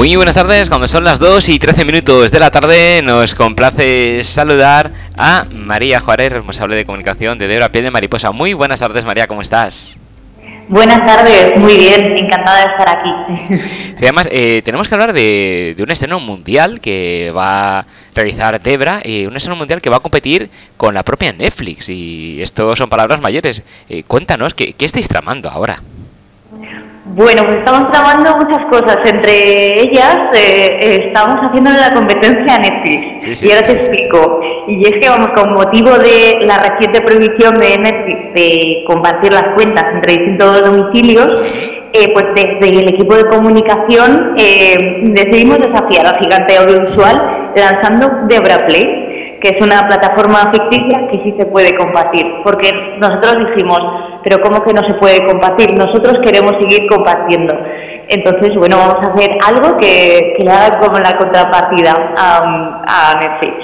Muy buenas tardes, cuando son las 2 y 13 minutos de la tarde nos complace saludar a María Juárez, responsable de comunicación de Debra Piel de Mariposa. Muy buenas tardes María, ¿cómo estás? Buenas tardes, muy bien, encantada de estar aquí. Sí, además, eh, tenemos que hablar de, un estreno mundial que va a realizar Debra, y un estreno mundial que va a competir con la propia Netflix. Y esto son palabras mayores. Eh, cuéntanos, ¿qué, ¿qué estáis tramando ahora? Bueno, pues estamos trabajando muchas cosas. Entre ellas, eh, eh, estamos haciendo la competencia a Netflix. Y ahora te explico. Y es que, vamos, con motivo de la reciente prohibición de Netflix de compartir las cuentas entre distintos domicilios, eh, pues desde el equipo de comunicación decidimos desafiar al gigante audiovisual lanzando Debra Play que es una plataforma ficticia que sí se puede compartir, porque nosotros dijimos, pero ¿cómo que no se puede compartir? Nosotros queremos seguir compartiendo. Entonces, bueno, vamos a hacer algo que, le haga como la contrapartida a, Netflix.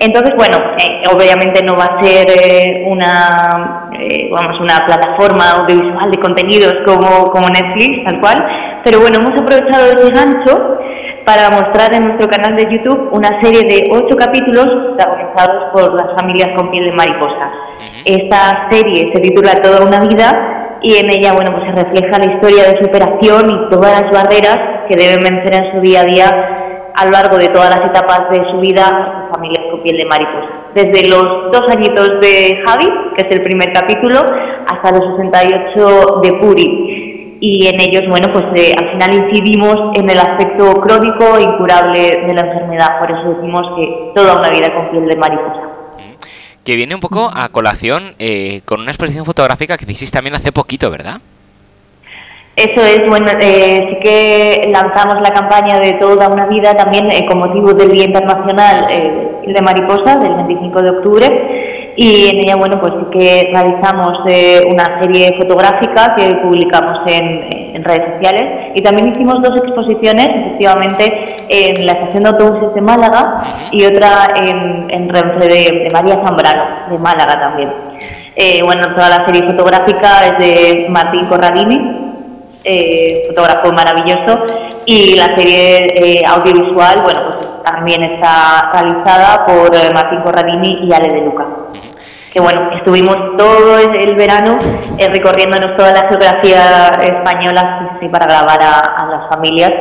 Entonces, bueno, eh, obviamente no va a ser eh, una, eh, vamos, una plataforma audiovisual de contenidos como, como Netflix, tal cual, pero bueno, hemos aprovechado ese gancho para mostrar en nuestro canal de YouTube una serie de ocho capítulos protagonizados por las familias con piel de mariposa. Esta serie se titula Toda una vida y en ella bueno, pues se refleja la historia de superación y todas las barreras que deben vencer en su día a día a lo largo de todas las etapas de su vida familias con piel de mariposa. Desde los dos añitos de Javi, que es el primer capítulo, hasta los 68 de Puri y en ellos, bueno, pues eh, al final incidimos en el aspecto crónico e incurable de la enfermedad, por eso decimos que toda una vida con piel de mariposa. Que viene un poco a colación eh, con una exposición fotográfica que hiciste también hace poquito, ¿verdad? Eso es, bueno, eh, sí que lanzamos la campaña de Toda una vida también con motivo del Día Internacional de Mariposa, del 25 de octubre, y en ella, bueno, pues sí que realizamos eh, una serie fotográfica que publicamos en, redes sociales y también hicimos dos exposiciones, efectivamente, en la estación de autobuses de Málaga y otra en, en Renfe de, María Zambrano, de Málaga también. Eh, bueno, toda la serie fotográfica es de Martín Corradini, eh, fotógrafo maravilloso, y la serie audiovisual, bueno, pues también está realizada por Martín Corradini y Ale de Luca que bueno, estuvimos todo el verano eh, recorriéndonos toda la geografía española para grabar a, las familias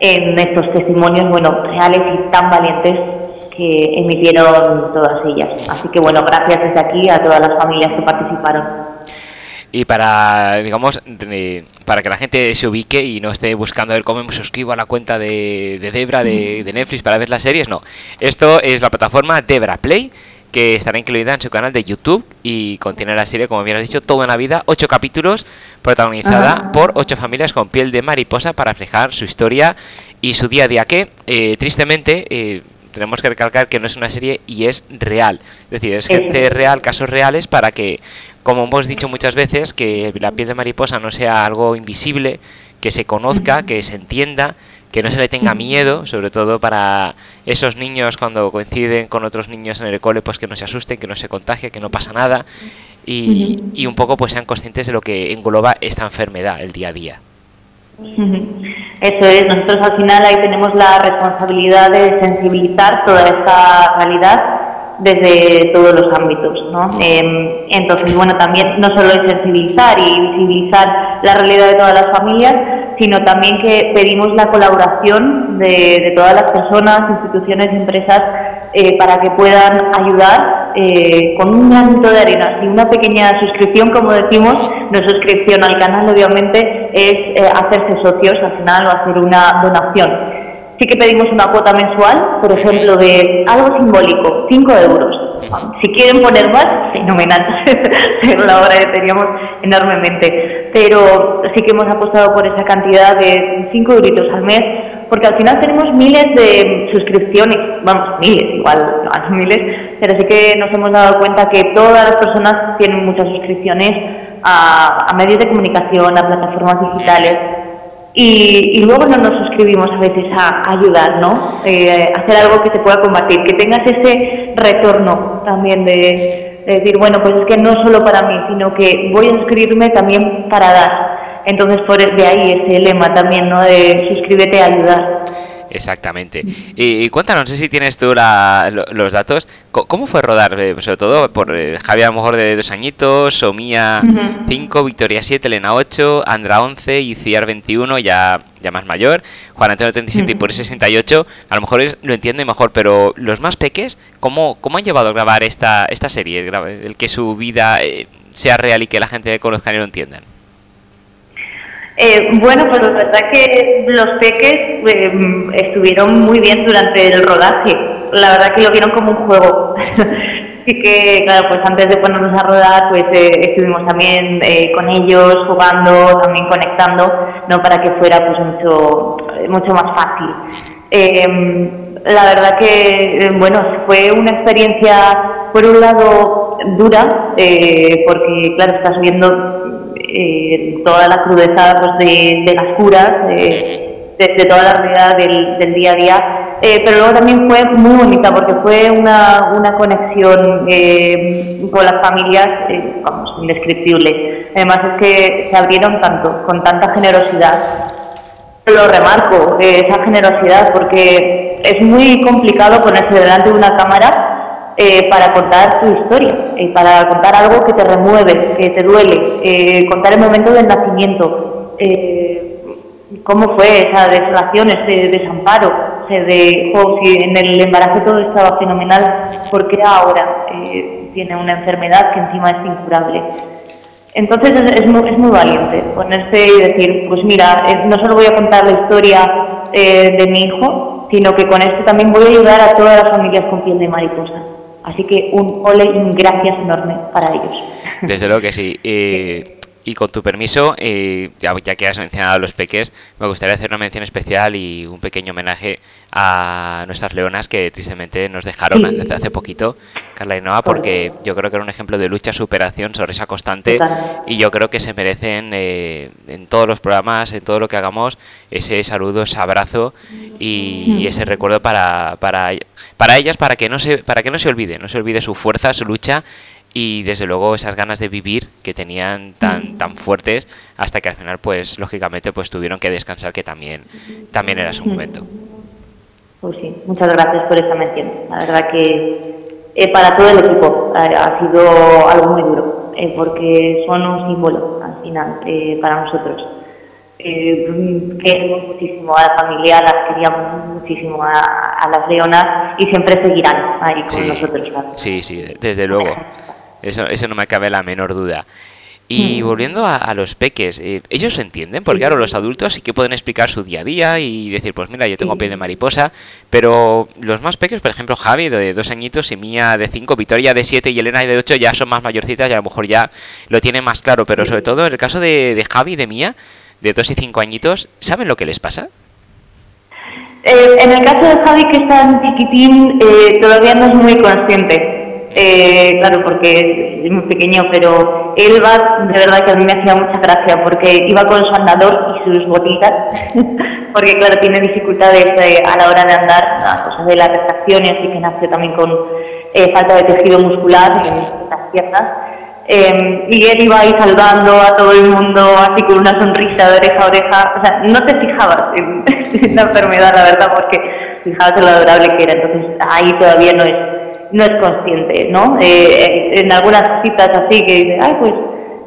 en estos testimonios, bueno, reales y tan valientes que emitieron todas ellas. Así que bueno, gracias desde aquí a todas las familias que participaron. Y para, digamos, para que la gente se ubique y no esté buscando ver cómo me suscribo a la cuenta de, Debra de, de Netflix para ver las series, no. Esto es la plataforma Debra Play que estará incluida en su canal de YouTube y contiene la serie, como bien has dicho, toda una vida, ocho capítulos, protagonizada por ocho familias con piel de mariposa para reflejar su historia y su día a día, que eh, tristemente eh, tenemos que recalcar que no es una serie y es real, es decir, es gente real, casos reales para que, como hemos dicho muchas veces, que la piel de mariposa no sea algo invisible, que se conozca, que se entienda que no se le tenga miedo, sobre todo para esos niños cuando coinciden con otros niños en el cole, pues que no se asusten, que no se contagien, que no pasa nada. Y, y un poco pues sean conscientes de lo que engloba esta enfermedad el día a día. Eso es, nosotros al final ahí tenemos la responsabilidad de sensibilizar toda esta realidad desde todos los ámbitos. ¿no? Em, entonces, bueno, también no solo es sensibilizar y visibilizar la realidad de todas las familias, sino también que pedimos la colaboración de, todas las personas, instituciones empresas eh, para que puedan ayudar eh, con un granito de arena y una pequeña suscripción, como decimos, no suscripción al canal obviamente, es eh, hacerse socios al final o hacer una donación. Sí que pedimos una cuota mensual, por ejemplo, de algo simbólico, 5 euros. Si quieren poner más, fenomenal, pero la hora que teníamos enormemente. Pero sí que hemos apostado por esa cantidad de 5 euros al mes, porque al final tenemos miles de suscripciones, vamos, miles, igual no miles, pero sí que nos hemos dado cuenta que todas las personas tienen muchas suscripciones a medios de comunicación, a plataformas digitales y, luego no nos suscribimos a veces a, ayudar, ¿no? Eh, hacer algo que se pueda combatir, que tengas ese retorno también de, decir, bueno, pues es que no solo para mí, sino que voy a suscribirme también para dar. Entonces, por de ahí ese lema también, ¿no? De suscríbete a ayudar. Exactamente. Y, cuéntanos, no sé si tienes tú los datos. ¿Cómo fue rodar? Eh, sobre todo por eh, Javier a lo mejor de dos añitos, Somía 5, Victoria 7, Elena 8, Andra 11 y Ciar 21, ya, ya más mayor, Juan Antonio 37 y por 68. A lo mejor lo entiende mejor, pero los más peques, ¿cómo, cómo han llevado a grabar esta, esta serie? El, que su vida eh, sea real y que la gente conozca y lo entiendan. Eh, bueno, pues la verdad que los peques eh, estuvieron muy bien durante el rodaje. La verdad que lo vieron como un juego. Así que, claro, pues antes de ponernos a rodar, pues eh, estuvimos también con ellos jugando, también conectando, no para que fuera pues mucho, mucho más fácil. la verdad que, bueno, fue una experiencia, por un lado, dura, porque, claro, estás viendo eh, toda la crudeza pues, de, las curas, de, toda la realidad del, día a día, eh, pero luego también fue muy bonita porque fue una, una conexión eh, con las familias, vamos, indescriptible. Además es que se abrieron tanto, con tanta generosidad. Lo remarco, esa generosidad, porque es muy complicado ponerse delante de una cámara eh, para contar tu historia, eh, para contar algo que te remueve, que te duele, eh, contar el momento del nacimiento, cómo fue esa desolación, ese desamparo, de, oh, si en el embarazo todo estaba fenomenal, ¿por qué ahora tiene una enfermedad que encima es incurable? Entonces es, muy, es, muy, valiente ponerse y decir, pues mira, no solo voy a contar la historia de mi hijo, sino que con esto también voy a ayudar a todas las familias con piel de mariposa. Así que un ole y gracias enorme para ellos. Desde luego que sí. Y con tu permiso, eh, ya, que has mencionado a los peques, me gustaría hacer una mención especial y un pequeño homenaje a nuestras leonas que tristemente nos dejaron desde hace poquito, Carla y Noa, porque yo creo que era un ejemplo de lucha, superación, sonrisa constante y yo creo que se merecen eh, en todos los programas, en todo lo que hagamos, ese saludo, ese abrazo y, ese recuerdo para, para, para ellas, para que, no se, para que no se olvide, no se olvide su fuerza, su lucha y desde luego esas ganas de vivir que tenían tan tan fuertes hasta que al final pues lógicamente pues tuvieron que descansar que también también era su momento. Pues sí, muchas gracias por esta mención. La verdad que eh, para todo el equipo eh, ha sido algo muy duro, eh, porque son un símbolo al final para nosotros. queremos muchísimo a la familia, las queríamos muchísimo a, las leonas y siempre seguirán ahí con nosotros. Sí, sí, desde luego. Eso, eso no me cabe la menor duda. Y volviendo a, los peques, eh, ¿ellos entienden? Porque claro, los adultos sí que pueden explicar su día a día y decir, pues mira, yo tengo piel de mariposa, pero los más pequeños, por ejemplo, Javi de dos añitos y Mía de cinco, Victoria de siete y Elena de ocho ya son más mayorcitas y a lo mejor ya lo tienen más claro, pero sobre todo en el caso de, de Javi y de Mía, de dos y cinco añitos, ¿saben lo que les pasa? Eh, en el caso de Javi, que es tan chiquitín, eh, todavía no es muy consciente. Eh, claro, porque es muy pequeño, pero él va, de verdad que a mí me hacía mucha gracia, porque iba con su andador y sus botitas, porque claro, tiene dificultades eh, a la hora de andar, cosas de las retracciones y que nace también con eh, falta de tejido muscular en las piernas. Em, y él iba ahí salvando a todo el mundo así con una sonrisa de oreja a oreja. O sea, no te fijabas en, en la enfermedad, la verdad, porque fijabas en lo adorable que era. Entonces ahí todavía no es no es consciente, ¿no? Eh, en algunas citas así que dice, ay, pues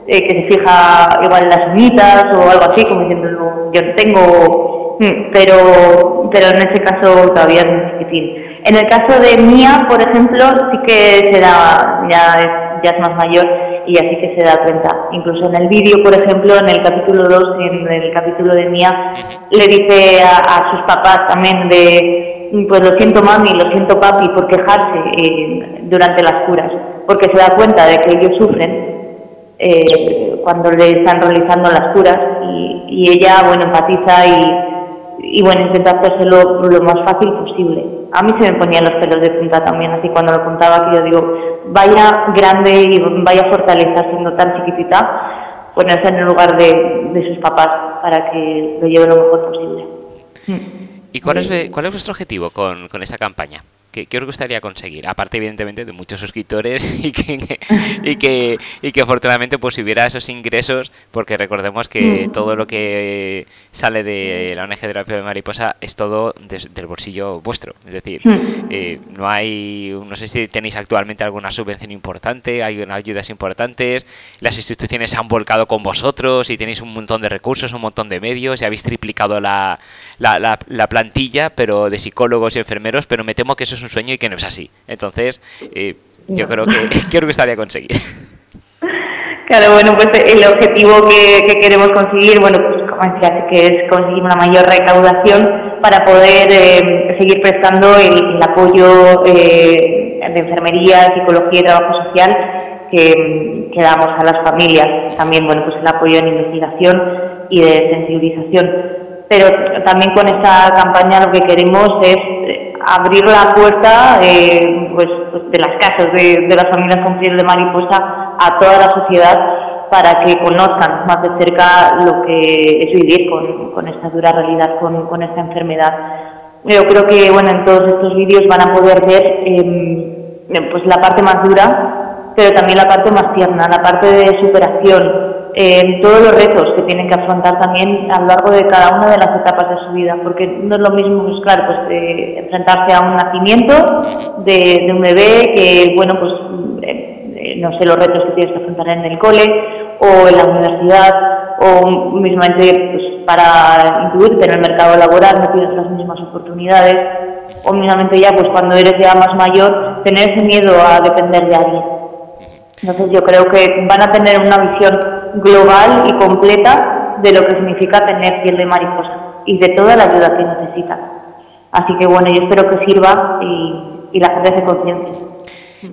eh, que se fija igual en las uñitas o algo así, como diciendo, yo no tengo, mm, pero, pero en ese caso todavía es muy difícil. En el caso de Mía, por ejemplo, sí que se da, ya es, ya es más mayor y así que se da cuenta. Incluso en el vídeo, por ejemplo, en el capítulo 2, en el capítulo de Mía, le dice a sus papás también de pues lo siento mami, lo siento papi por quejarse eh, durante las curas, porque se da cuenta de que ellos sufren eh, cuando le están realizando las curas y, ella, bueno, empatiza y, y, bueno, intenta hacérselo lo más fácil posible. A mí se me ponían los pelos de punta también, así cuando lo contaba que yo digo, vaya grande y vaya fortaleza siendo tan chiquitita, ponerse en el lugar de, de sus papás para que lo lleve lo mejor posible. ¿Y cuál es, cuál es vuestro objetivo con, con esta campaña? ¿Qué, os gustaría conseguir? Aparte, evidentemente, de muchos suscriptores y que, y que, y que afortunadamente pues hubiera esos ingresos, porque recordemos que mm. todo lo que sale de la ONG de la de mariposa es todo del bolsillo vuestro. Es decir, mm. eh, no hay, no sé si tenéis actualmente alguna subvención importante, hay unas ayudas importantes, las instituciones se han volcado con vosotros y tenéis un montón de recursos, un montón de medios y habéis triplicado la, la, la plantilla, pero de psicólogos y enfermeros, pero me temo que eso es un sueño y que no es así. Entonces, eh, yo creo que que estaría conseguir. Claro, bueno, pues el objetivo que, queremos conseguir, bueno, pues como decía, que es conseguir una mayor recaudación para poder eh, seguir prestando el, apoyo eh, de enfermería, psicología y trabajo social que, que, damos a las familias. También, bueno, pues el apoyo en investigación y de sensibilización. Pero también con esta campaña lo que queremos es abrir la puerta eh, pues, de las casas de, las familias con piel de mariposa a toda la sociedad para que conozcan más de cerca lo que es vivir con, esta dura realidad, con, esta enfermedad. Yo creo que bueno, en todos estos vídeos van a poder ver em, pues la parte más dura, pero también la parte más tierna, la parte de superación, en todos los retos que tienen que afrontar también a lo largo de cada una de las etapas de su vida, porque no es lo mismo, pues claro, pues enfrentarse a un nacimiento de, un bebé que, bueno, pues eh, eh, no sé los retos que tienes que afrontar en el cole o en la universidad o mismamente pues, para incluirte en el mercado laboral no tienes las mismas oportunidades o mismamente ya pues cuando eres ya más mayor tener ese miedo a depender de alguien entonces yo creo que van a tener una visión global y completa de lo que significa tener piel de mariposa y de toda la ayuda que necesitan. Así que bueno, yo espero que sirva y, la gente se conciencia.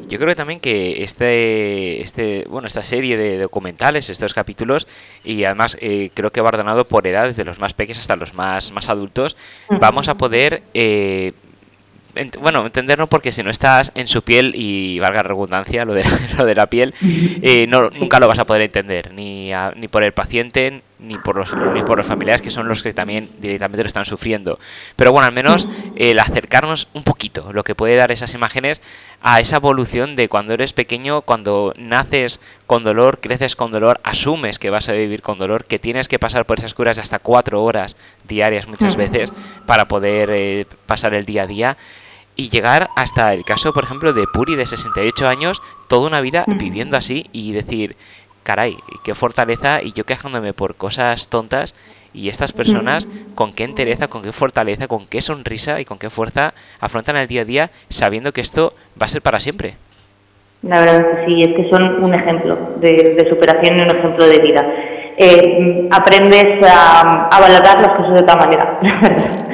Yo creo también que este, este, bueno, esta serie de documentales, estos capítulos, y además eh, creo que va ordenado por edad, desde los más pequeños hasta los más, más adultos, vamos a poder eh, bueno, entenderlo porque si no estás en su piel y valga redundancia lo de, lo de la piel, eh, no, nunca lo vas a poder entender, ni, ni por el paciente, ni por, los, ni por los familiares que son los que también directamente lo están sufriendo. Pero bueno, al menos el acercarnos un poquito, lo que puede dar esas imágenes a esa evolución de cuando eres pequeño, cuando naces con dolor, creces con dolor, asumes que vas a vivir con dolor, que tienes que pasar por esas curas de hasta cuatro horas diarias muchas veces para poder eh, pasar el día a día y llegar hasta el caso, por ejemplo, de Puri de 68 años, toda una vida viviendo así y decir, caray, qué fortaleza y yo quejándome por cosas tontas y estas personas con qué entereza, con qué fortaleza, con qué sonrisa y con qué fuerza afrontan el día a día sabiendo que esto va a ser para siempre. La verdad es que sí, es que son un ejemplo de, superación y un ejemplo de vida. Eh, aprendes a, a valorar las cosas de otra manera.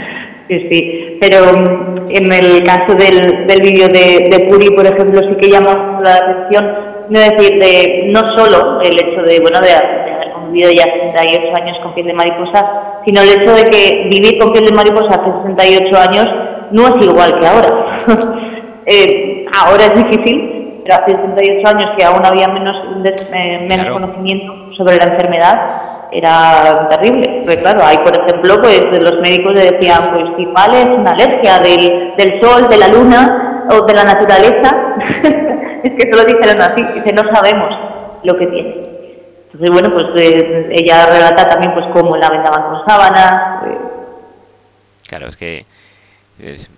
Sí, sí, pero en el caso del, del vídeo de, de, Puri, por ejemplo, sí que llama la atención, no decir, de, no solo el hecho de, bueno, de, haber convivido ya 68 años con piel de mariposa, sino el hecho de que vivir con piel de mariposa hace 68 años no es igual que ahora. eh, ahora es difícil, pero hace 68 años que aún había menos, eh, menos conocimiento sobre la enfermedad, era terrible. Pues claro, hay por ejemplo, pues los médicos le decían, pues si vale es una alergia del, del sol, de la luna o de la naturaleza. es que solo dijeron así, dice, no sabemos lo que tiene. Entonces, bueno, pues eh, ella relata también pues cómo la vendaban con sábanas. Eh. Claro, es que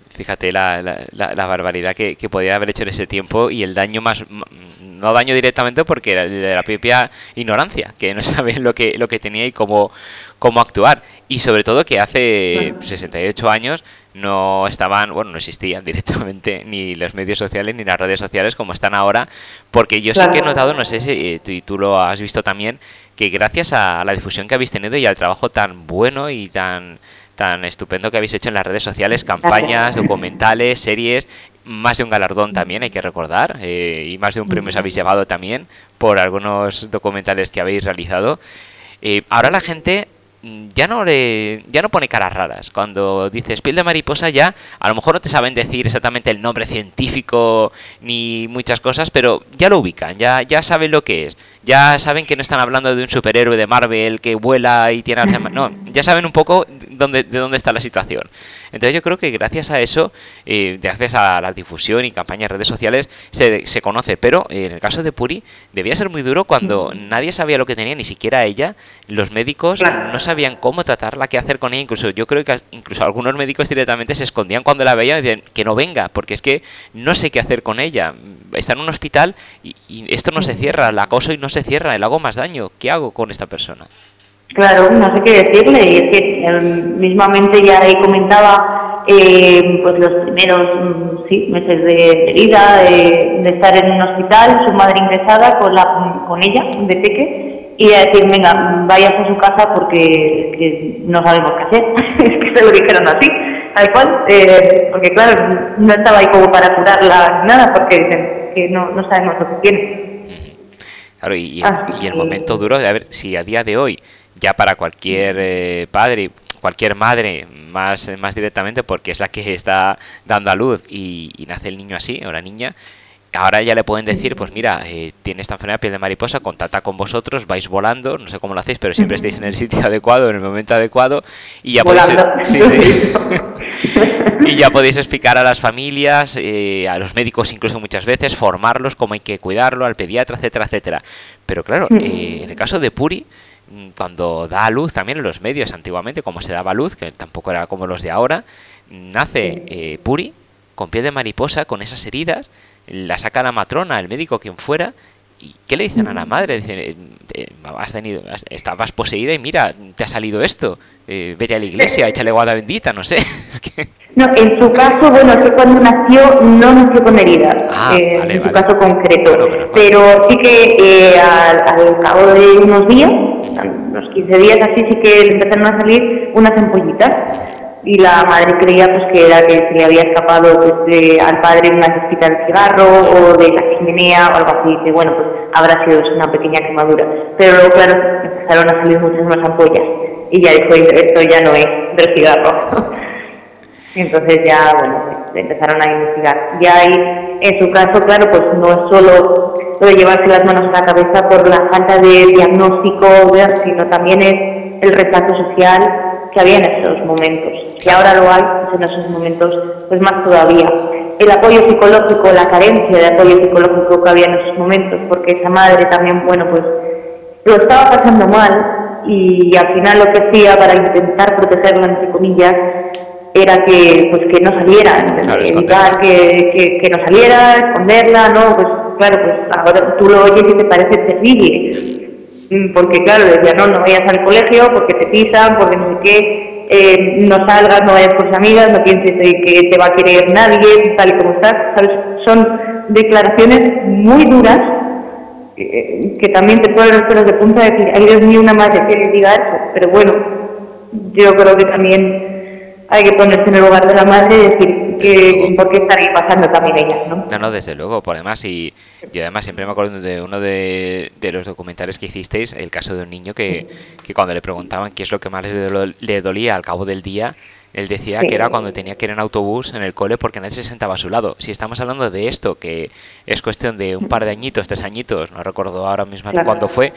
fíjate la, la, la barbaridad que, que, podía haber hecho en ese tiempo y el daño más no daño directamente porque era de la propia ignorancia, que no saben lo que, lo que tenía y cómo, cómo actuar. Y sobre todo que hace 68 años no estaban, bueno, no existían directamente ni los medios sociales ni las redes sociales como están ahora, porque yo sé que he notado, no sé si tú, tú lo has visto también, que gracias a la difusión que habéis tenido y al trabajo tan bueno y tan tan estupendo que habéis hecho en las redes sociales, campañas, documentales, series, más de un galardón también, hay que recordar, eh, y más de un premio os habéis llevado también por algunos documentales que habéis realizado. Eh, ahora la gente ya no le, ya no pone caras raras. Cuando dices piel de mariposa ya, a lo mejor no te saben decir exactamente el nombre científico ni muchas cosas, pero ya lo ubican, ya, ya saben lo que es ya saben que no están hablando de un superhéroe de Marvel que vuela y tiene no, ya saben un poco dónde, de dónde está la situación. Entonces yo creo que gracias a eso, eh, gracias a la difusión y campañas de redes sociales, se, se conoce. Pero eh, en el caso de Puri, debía ser muy duro cuando nadie sabía lo que tenía, ni siquiera ella. Los médicos no sabían cómo tratarla, qué hacer con ella. Incluso yo creo que incluso algunos médicos directamente se escondían cuando la veían y decían que no venga, porque es que no sé qué hacer con ella. Está en un hospital y, y esto no se cierra, la acoso y no se cierra, le hago más daño. ¿Qué hago con esta persona? Claro, no sé qué decirle, y es que eh, mismamente ya ahí comentaba eh, pues los primeros mm, sí, meses de, vida, de, estar en un hospital, su madre ingresada con, la, con ella, de peque, y a decir, venga, vayas a su casa porque no sabemos qué hacer, es que se lo dijeron así, tal cual, eh, porque claro, no estaba ahí como para curarla nada, porque dicen que no, no sabemos lo que tiene. Claro, y, y el momento duro, a ver, si a día de hoy ya para cualquier eh, padre, cualquier madre, más, más directamente, porque es la que está dando a luz y, nace el niño así, o la niña, ahora ya le pueden decir, pues mira, eh, tiene esta enfermedad de piel de mariposa, contacta con vosotros, vais volando, no sé cómo lo hacéis, pero siempre estáis en el sitio adecuado, en el momento adecuado, y ya podéis, y ya podéis explicar a las familias, eh, a los médicos incluso muchas veces, formarlos, cómo hay que cuidarlo, al pediatra, etcétera, etcétera. Pero claro, en el caso de Puri, cuando da a luz también en los medios antiguamente, como se daba a luz, que tampoco era como los de ahora, nace eh, Puri con piel de mariposa, con esas heridas, la saca la matrona, el médico, quien fuera, ¿Y qué le dicen a la madre? Dicen, eh, eh, has tenido, estabas poseída y mira, te ha salido esto. vete a la iglesia, échale guada bendita, no sé. No, en su caso, bueno, es que cuando nació no nació con heridas, ah, en su caso concreto. pero, sí que al, cabo de unos días unos 15 días así sí que le empezaron a salir unas ampollitas y la madre creía pues que era que se le había escapado pues, al padre una cestita de cigarro o de la chimenea o algo así, que bueno, pues habrá sido una pequeña quemadura. Pero luego, claro, empezaron a salir muchas más ampollas y ya dijo, esto ya no es del cigarro. Entonces ya, bueno, empezaron a investigar. Ya ahí, en su caso, claro, pues no es solo lo de llevarse las manos a la cabeza por la falta de diagnóstico, sino también es el rechazo social que había en esos momentos. Y ahora lo hay, pues en esos momentos, pues más todavía. El apoyo psicológico, la carencia de apoyo psicológico que había en esos momentos, porque esa madre también, bueno, pues lo estaba pasando mal y al final lo que hacía para intentar protegerla, entre comillas, era que pues que no saliera, evitar que, que, no saliera, esconderla, no, pues claro, pues ahora tú lo oyes y te parece terrible, mm, porque claro, decía, no, no vayas al colegio porque te pisan, porque no sé qué, eh, no salgas, no vayas con tus amigas, no pienses que te va a querer nadie, tal y como estás. Son declaraciones muy duras eh, que también te ponen los de punta de decir, ay Dios mío, una madre que diga eso, pero bueno, yo creo que también hay que ponerse en el lugar de la madre y decir que por qué estaría pasando también ella, ¿no? No, no, desde luego, por además, y, y además siempre me acuerdo de uno de, de, los documentales que hicisteis, el caso de un niño que, que cuando le preguntaban qué es lo que más le dolía al cabo del día, él decía que era cuando tenía que ir en autobús en el cole porque nadie se sentaba a su lado. Si estamos hablando de esto, que es cuestión de un par de añitos, tres añitos, no recuerdo ahora mismo cuándo fue,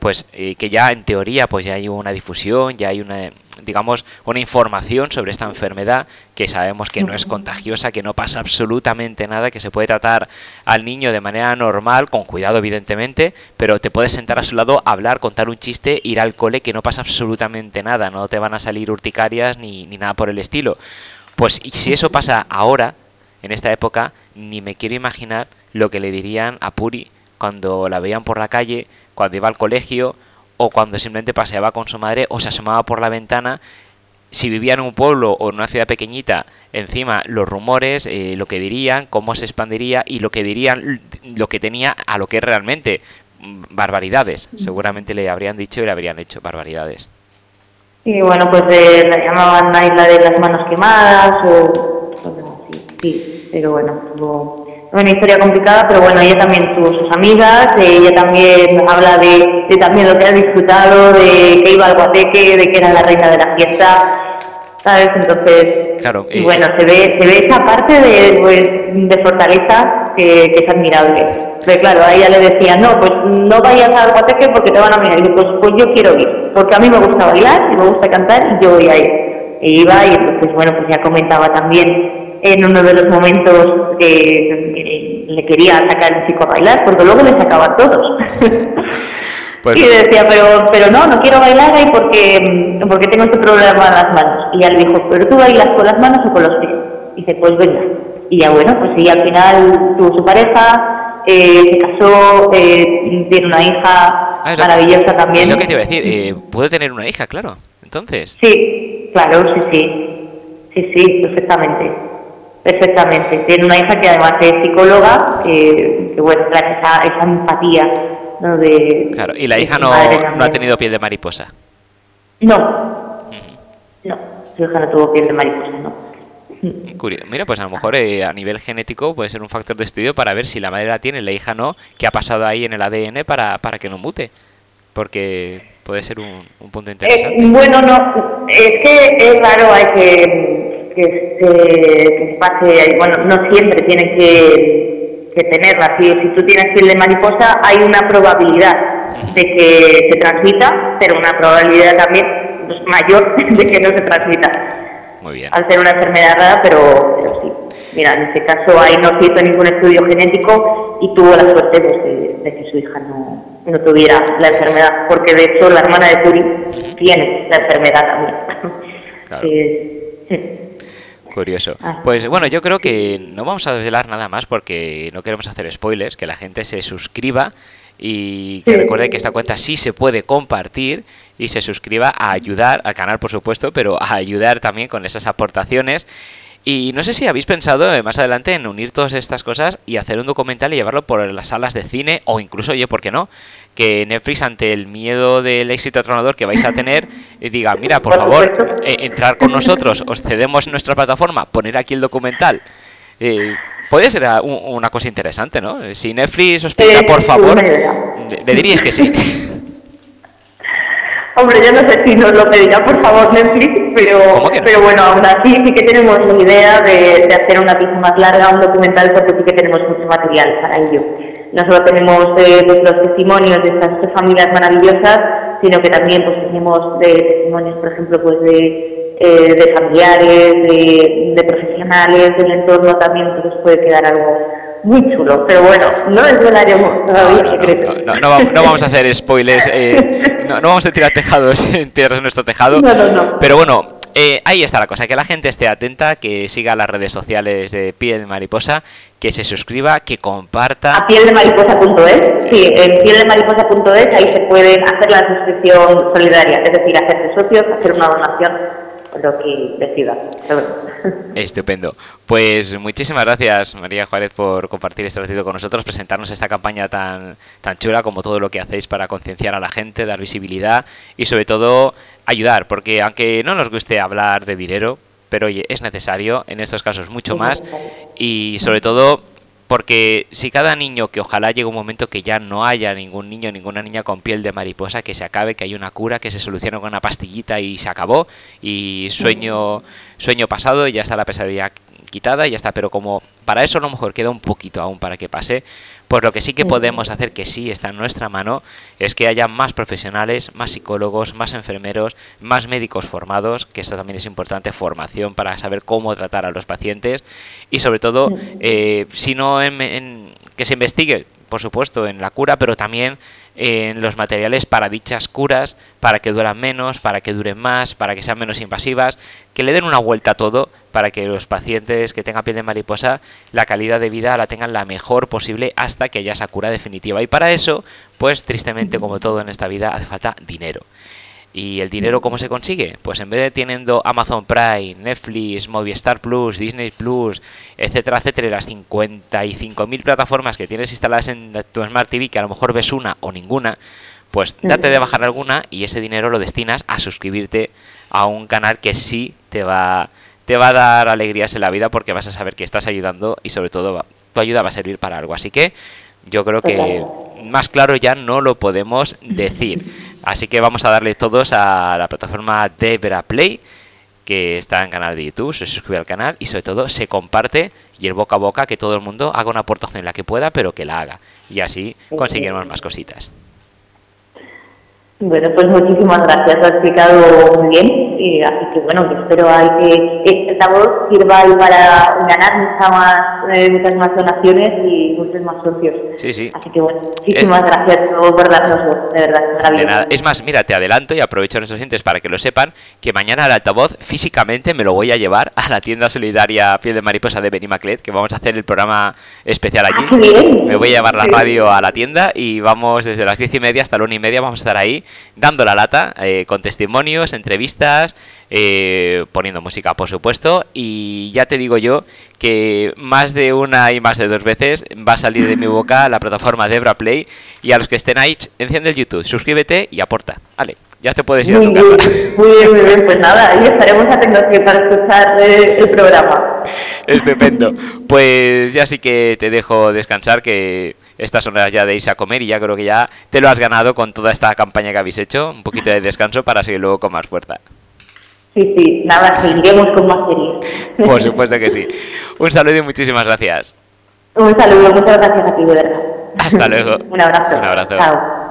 pues eh, que ya en teoría pues ya hay una difusión, ya hay una digamos, una información sobre esta enfermedad que sabemos que no es contagiosa, que no pasa absolutamente nada, que se puede tratar al niño de manera normal, con cuidado evidentemente, pero te puedes sentar a su lado, hablar, contar un chiste, ir al cole, que no pasa absolutamente nada, no te van a salir urticarias ni, ni nada por el estilo. Pues si eso pasa ahora, en esta época, ni me quiero imaginar lo que le dirían a Puri cuando la veían por la calle, cuando iba al colegio, o cuando simplemente paseaba con su madre o se asomaba por la ventana. Si vivía en un pueblo o en una ciudad pequeñita, encima los rumores, eh, lo que dirían, cómo se expandiría y lo que dirían, lo que tenía a lo que es realmente mm, barbaridades. Seguramente le habrían dicho y le habrían hecho barbaridades. Y bueno, pues eh, la llamaban la de las manos quemadas o así. Sí, pero bueno, una historia complicada, pero bueno, ella también tuvo sus amigas, ella también habla de, de, también lo que ha disfrutado, de que iba al guateque, de que era la reina de la fiesta, ¿sabes? Entonces, claro, y bueno, se ve, se ve esa parte de, pues, de fortaleza que, que es admirable. Pero claro, a ella le decía, no, pues no vayas al guateque porque te van a mirar. Y yo, pues, pues yo quiero ir, porque a mí me gusta bailar y me gusta cantar y yo voy a ir. E iba y entonces, bueno, pues ya comentaba también en uno de los momentos que, le quería sacar el chico a bailar, porque luego le sacaba a todos. Pues y decía, pero, pero no, no quiero bailar ahí porque, porque tengo este problema en las manos. Y ya le dijo, ¿pero tú bailas con las manos o con los pies? Y dice, pues venga. Y ya bueno, pues sí, al final tuvo su pareja, eh, se casó, eh, tiene una hija ah, maravillosa también. Es lo que te iba a decir, eh, puede tener una hija, claro, entonces. Sí, claro, sí, sí. Sí, sí, perfectamente. Perfectamente. Tiene una hija que además es psicóloga, que, que bueno, esa, esa empatía ¿no? De, claro, y la hija no, no, ha tenido piel de mariposa. No, no, su hija no tuvo piel de mariposa, no. Curioso. Mira, pues a lo mejor eh, a nivel genético puede ser un factor de estudio para ver si la madre la tiene, la hija no, qué ha pasado ahí en el ADN para, para que no mute. Porque puede ser un, un punto interesante. Eh, bueno, no, es que es raro, hay que, que, que pase, bueno, no siempre tiene que que tenerla. Si, si tú tienes piel de mariposa, hay una probabilidad de que se transmita, pero una probabilidad también mayor de que no se transmita. Muy bien. Al ser una enfermedad rara, pero, pero sí. Mira, en este caso ahí no se hizo ningún estudio genético y tuvo la suerte de, que su hija no, no, tuviera la enfermedad, porque de hecho la hermana de Turi tiene la enfermedad también. Claro. Curioso. Ah. Pues bueno, yo creo que no vamos a desvelar nada más porque no queremos hacer spoilers, que la gente se suscriba y que recuerde que esta cuenta sí se puede compartir y se suscriba a ayudar al canal, por supuesto, pero a ayudar también con esas aportaciones y no sé si habéis pensado eh, más adelante en unir todas estas cosas y hacer un documental y llevarlo por las salas de cine o incluso, oye, ¿por qué no? Que Netflix, ante el miedo del éxito atronador que vais a tener, eh, diga, mira, por favor, eh, entrar con nosotros, os cedemos nuestra plataforma, poner aquí el documental. puede ser una cosa interesante, ¿no? Si Netflix os pide, por favor, le diríais que sí. Hombre, yo no sé si nos lo pediría por favor Netflix, pero, pero bueno, aún así sí que tenemos la idea de, hacer una pieza más larga, un documental, porque sí que tenemos mucho material para ello. No solo tenemos eh, pues, los testimonios de estas familias maravillosas, sino que también pues tenemos de testimonios, por ejemplo, pues de, eh, de familiares, de, de profesionales del entorno también, entonces puede quedar algo muy chulo, pero bueno, no desvelaremos todavía no. No, no, no, vamos a hacer spoilers, eh, no, vamos a tirar tejados en piedras en nuestro tejado, pero bueno, eh, ahí está la cosa, que la gente esté atenta, que siga las redes sociales de Piel de Mariposa, que se suscriba, que comparta. A pieldemariposa.es, sí, en pieldemariposa.es ahí se puede hacer la suscripción solidaria, es decir, hacerse socios, hacer una donación lo que decida. Estupendo. Pues muchísimas gracias, María Juárez, por compartir este ratito con nosotros, presentarnos esta campaña tan, tan chula como todo lo que hacéis para concienciar a la gente, dar visibilidad y sobre todo ayudar, porque aunque no nos guste hablar de dinero, pero oye, es necesario, en estos casos mucho más, y sobre todo porque si cada niño, que ojalá llegue un momento que ya no haya ningún niño, ninguna niña con piel de mariposa, que se acabe, que hay una cura, que se solucione con una pastillita y se acabó, y sueño, sueño pasado, ya está la pesadilla quitada y ya está. Pero como para eso a lo mejor queda un poquito aún para que pase, pues lo que sí que podemos hacer, que sí está en nuestra mano, es que haya más profesionales, más psicólogos, más enfermeros, más médicos formados, que esto también es importante, formación para saber cómo tratar a los pacientes y sobre todo, eh, si no en, que se investigue, por supuesto, en la cura, pero también en los materiales para dichas curas, para que duran menos, para que duren más, para que sean menos invasivas, que le den una vuelta a todo para que los pacientes que tengan piel de mariposa la calidad de vida la tengan la mejor posible hasta que haya esa cura definitiva. Y para eso, pues tristemente como todo en esta vida, hace falta dinero. ¿Y el dinero cómo se consigue? Pues en vez de teniendo Amazon Prime, Netflix, Movistar Plus, Disney Plus, etcétera, etcétera, las 55.000 plataformas que tienes instaladas en tu Smart TV, que a lo mejor ves una o ninguna, pues date de bajar alguna y ese dinero lo destinas a suscribirte a un canal que sí te va, te va a dar alegrías en la vida porque vas a saber que estás ayudando y sobre todo tu ayuda va a servir para algo. Así que yo creo que más claro ya no lo podemos decir. Así que vamos a darle todos a la plataforma Debra Play que está en canal de YouTube, se suscribe al canal y sobre todo se comparte y el boca a boca que todo el mundo haga una aportación en la que pueda, pero que la haga. Y así conseguiremos más cositas. Bueno, pues muchísimas gracias, lo has explicado muy bien. Y así que bueno, espero que esta voz sirva para ganar muchas más, eh, muchas más donaciones y muchos más socios. Sí, sí. Así que bueno, muchísimas eh, gracias por darnos voz, de verdad. De nada. Es más, mira, te adelanto y aprovecho a nuestros oyentes para que lo sepan, que mañana el altavoz físicamente me lo voy a llevar a la tienda solidaria Piel de Mariposa de Benimaclet, que vamos a hacer el programa especial allí. Ah, me voy a llevar la radio a la tienda y vamos desde las diez y media hasta la una y media, vamos a estar ahí dando la lata, eh, con testimonios, entrevistas, eh, poniendo música, por supuesto. Y ya te digo yo que más de una y más de dos veces va a salir de mi boca la plataforma Debra Play. Y a los que estén ahí, enciende el YouTube, suscríbete y aporta. Vale. Ya te puedes ir a tu casa. Muy bien, muy bien. Pues nada, ahí estaremos atentos para escuchar eh, el programa. Estupendo. Pues ya sí que te dejo descansar, que estas son horas ya de irse a comer y ya creo que ya te lo has ganado con toda esta campaña que habéis hecho. Un poquito de descanso para seguir luego con más fuerza. Sí, sí, nada, seguiremos con más series. Por supuesto que sí. Un saludo y muchísimas gracias. Un saludo, muchas gracias a ti, de verdad. Hasta luego. Un abrazo. Un abrazo. Chao.